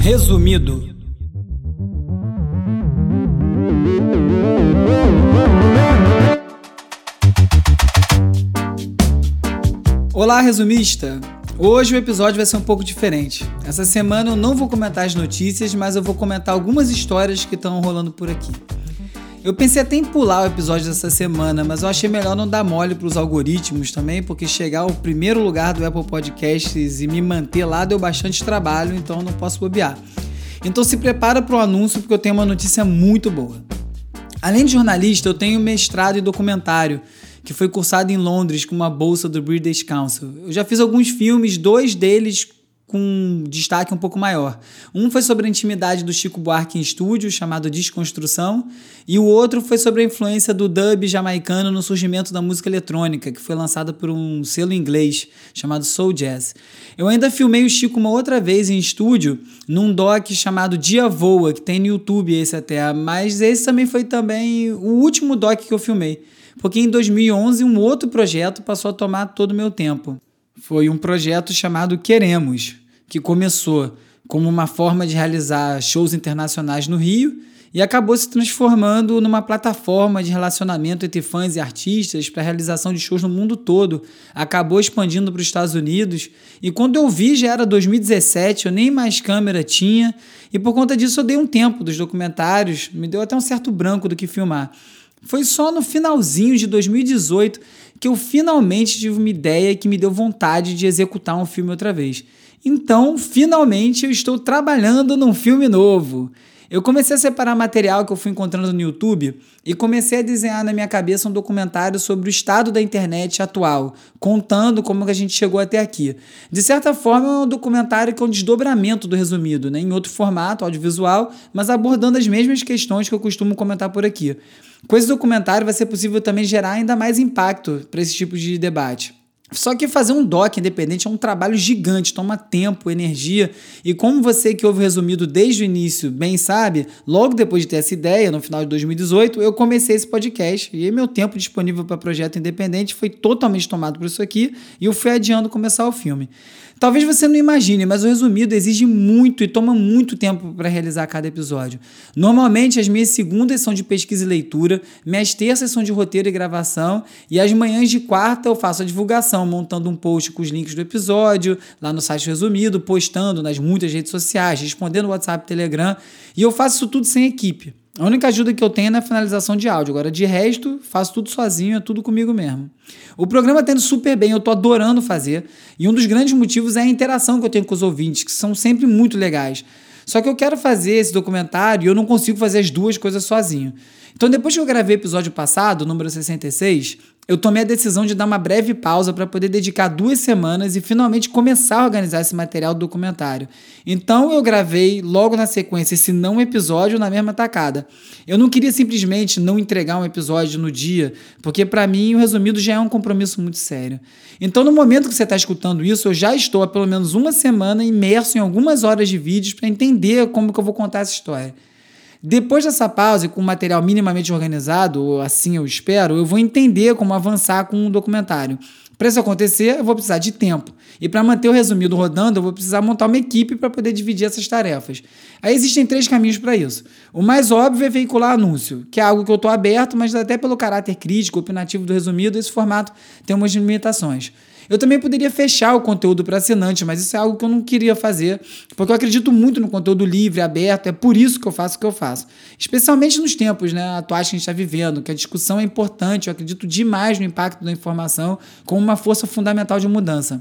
Resumido. Olá, resumista! Hoje o episódio vai ser um pouco diferente. Essa semana eu não vou comentar as notícias, mas eu vou comentar algumas histórias que estão rolando por aqui. Eu pensei até em pular o episódio dessa semana, mas eu achei melhor não dar mole para os algoritmos também, porque chegar ao primeiro lugar do Apple Podcasts e me manter lá deu bastante trabalho, então não posso bobear. Então se prepara para o anúncio, porque eu tenho uma notícia muito boa. Além de jornalista, eu tenho mestrado em documentário, que foi cursado em Londres com uma bolsa do British Council. Eu já fiz alguns filmes, dois deles com destaque um pouco maior. Um foi sobre a intimidade do Chico Buarque em estúdio, chamado Desconstrução, e o outro foi sobre a influência do dub jamaicano no surgimento da música eletrônica, que foi lançada por um selo inglês chamado Soul Jazz. Eu ainda filmei o Chico uma outra vez em estúdio, num doc chamado Dia Voa, que tem no YouTube esse até, mas esse também foi também o último doc que eu filmei, porque em 2011 um outro projeto passou a tomar todo o meu tempo. Foi um projeto chamado Queremos, que começou como uma forma de realizar shows internacionais no Rio e acabou se transformando numa plataforma de relacionamento entre fãs e artistas para realização de shows no mundo todo. Acabou expandindo para os Estados Unidos e quando eu vi já era 2017, eu nem mais câmera tinha e por conta disso eu dei um tempo dos documentários, me deu até um certo branco do que filmar. Foi só no finalzinho de 2018 que eu finalmente tive uma ideia que me deu vontade de executar um filme outra vez. Então, finalmente eu estou trabalhando num filme novo. Eu comecei a separar material que eu fui encontrando no YouTube e comecei a desenhar na minha cabeça um documentário sobre o estado da internet atual, contando como que a gente chegou até aqui. De certa forma, é um documentário que é um desdobramento do resumido, né? em outro formato, audiovisual, mas abordando as mesmas questões que eu costumo comentar por aqui. Com esse documentário vai ser possível também gerar ainda mais impacto para esse tipo de debate. Só que fazer um doc independente é um trabalho gigante, toma tempo, energia, e como você que ouve resumido desde o início bem sabe, logo depois de ter essa ideia, no final de 2018, eu comecei esse podcast e meu tempo disponível para projeto independente foi totalmente tomado por isso aqui e eu fui adiando começar o filme. Talvez você não imagine, mas o resumido exige muito e toma muito tempo para realizar cada episódio. Normalmente, as minhas segundas são de pesquisa e leitura, minhas terças são de roteiro e gravação, e as manhãs de quarta eu faço a divulgação, montando um post com os links do episódio, lá no site resumido, postando nas muitas redes sociais, respondendo WhatsApp, Telegram, e eu faço isso tudo sem equipe. A única ajuda que eu tenho é na finalização de áudio. Agora, de resto, faço tudo sozinho, é tudo comigo mesmo. O programa tá indo super bem, eu tô adorando fazer. E um dos grandes motivos é a interação que eu tenho com os ouvintes, que são sempre muito legais. Só que eu quero fazer esse documentário e eu não consigo fazer as duas coisas sozinho. Então, depois que eu gravei o episódio passado, número 66, eu tomei a decisão de dar uma breve pausa para poder dedicar duas semanas e finalmente começar a organizar esse material do documentário. Então eu gravei logo na sequência esse não episódio na mesma tacada. Eu não queria simplesmente não entregar um episódio no dia, porque para mim o resumido já é um compromisso muito sério. Então no momento que você está escutando isso, eu já estou há pelo menos uma semana imerso em algumas horas de vídeos para entender como que eu vou contar essa história. Depois dessa pausa e com o material minimamente organizado, ou assim eu espero, eu vou entender como avançar com o documentário. Para isso acontecer, eu vou precisar de tempo. E para manter o resumido rodando, eu vou precisar montar uma equipe para poder dividir essas tarefas. Aí existem três caminhos para isso. O mais óbvio é veicular anúncio, que é algo que eu estou aberto, mas até pelo caráter crítico, opinativo do resumido, esse formato tem umas limitações. Eu também poderia fechar o conteúdo para assinante, mas isso é algo que eu não queria fazer, porque eu acredito muito no conteúdo livre, aberto, é por isso que eu faço o que eu faço. Especialmente nos tempos né, atuais que a gente está vivendo, que a discussão é importante, eu acredito demais no impacto da informação como uma força fundamental de mudança.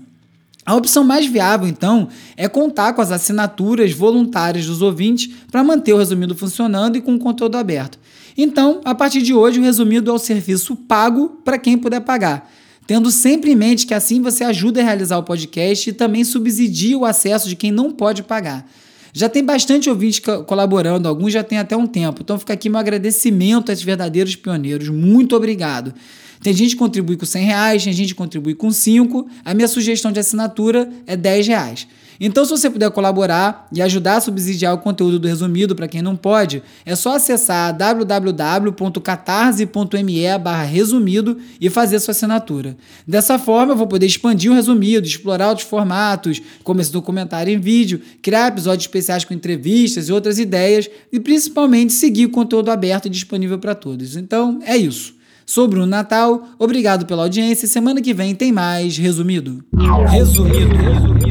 A opção mais viável, então, é contar com as assinaturas voluntárias dos ouvintes para manter o resumido funcionando e com o conteúdo aberto. Então, a partir de hoje, o resumido é o serviço pago para quem puder pagar tendo sempre em mente que assim você ajuda a realizar o podcast e também subsidia o acesso de quem não pode pagar. Já tem bastante ouvintes colaborando, alguns já tem até um tempo, então fica aqui meu agradecimento a esses verdadeiros pioneiros. Muito obrigado. Tem gente que contribui com 100 reais, tem gente que contribui com 5. A minha sugestão de assinatura é 10 reais. Então, se você puder colaborar e ajudar a subsidiar o conteúdo do resumido para quem não pode, é só acessar www.catarse.me resumido e fazer sua assinatura. Dessa forma, eu vou poder expandir o resumido, explorar outros formatos, como esse documentário em vídeo, criar episódios especiais com entrevistas e outras ideias e principalmente seguir o conteúdo aberto e disponível para todos. Então, é isso. Sou Bruno Natal, obrigado pela audiência. Semana que vem tem mais Resumido. Resumido. Resumido.